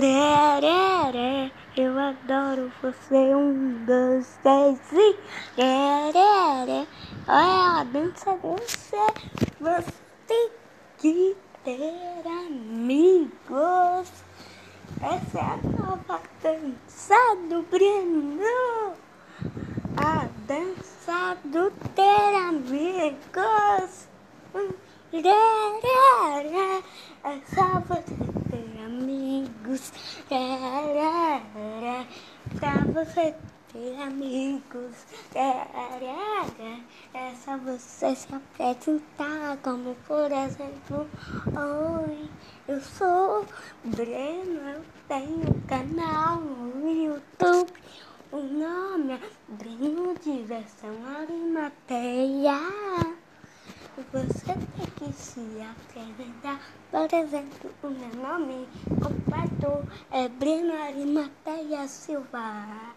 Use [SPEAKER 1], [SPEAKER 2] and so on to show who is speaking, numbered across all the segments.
[SPEAKER 1] Rerere, eu adoro você. Um, dois, três e. Rerere, olha a dança você. Você que ter amigos. Essa é a nova dança do Breno. A dança do ter amigos. Rerere, é só você ter amigos. Rerere, pra você ter amigos. É só você se apresentar, como por exemplo, Oi, eu sou Breno, eu tenho canal no YouTube. O nome é Breno Diversão Arimateia. Você tem que se apresentar. Por exemplo, o meu nome completo é Breno Arimateia Silva.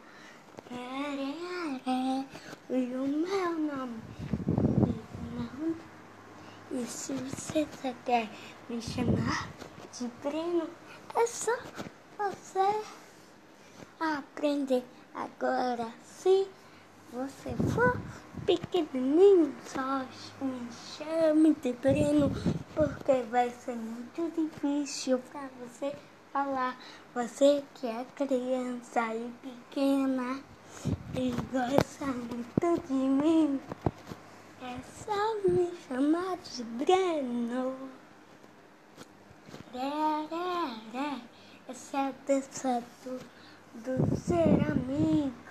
[SPEAKER 1] E o meu nome. E se você quer me chamar de Breno, é só você aprender agora. Se você for pequenininho, só me chame de Breno, porque vai ser muito difícil para você falar. Você que é criança e pequena e gosta muito de mim, é só me chamar de Breno. Ré, ré, ré. Essa é a dança do, do ser amigo.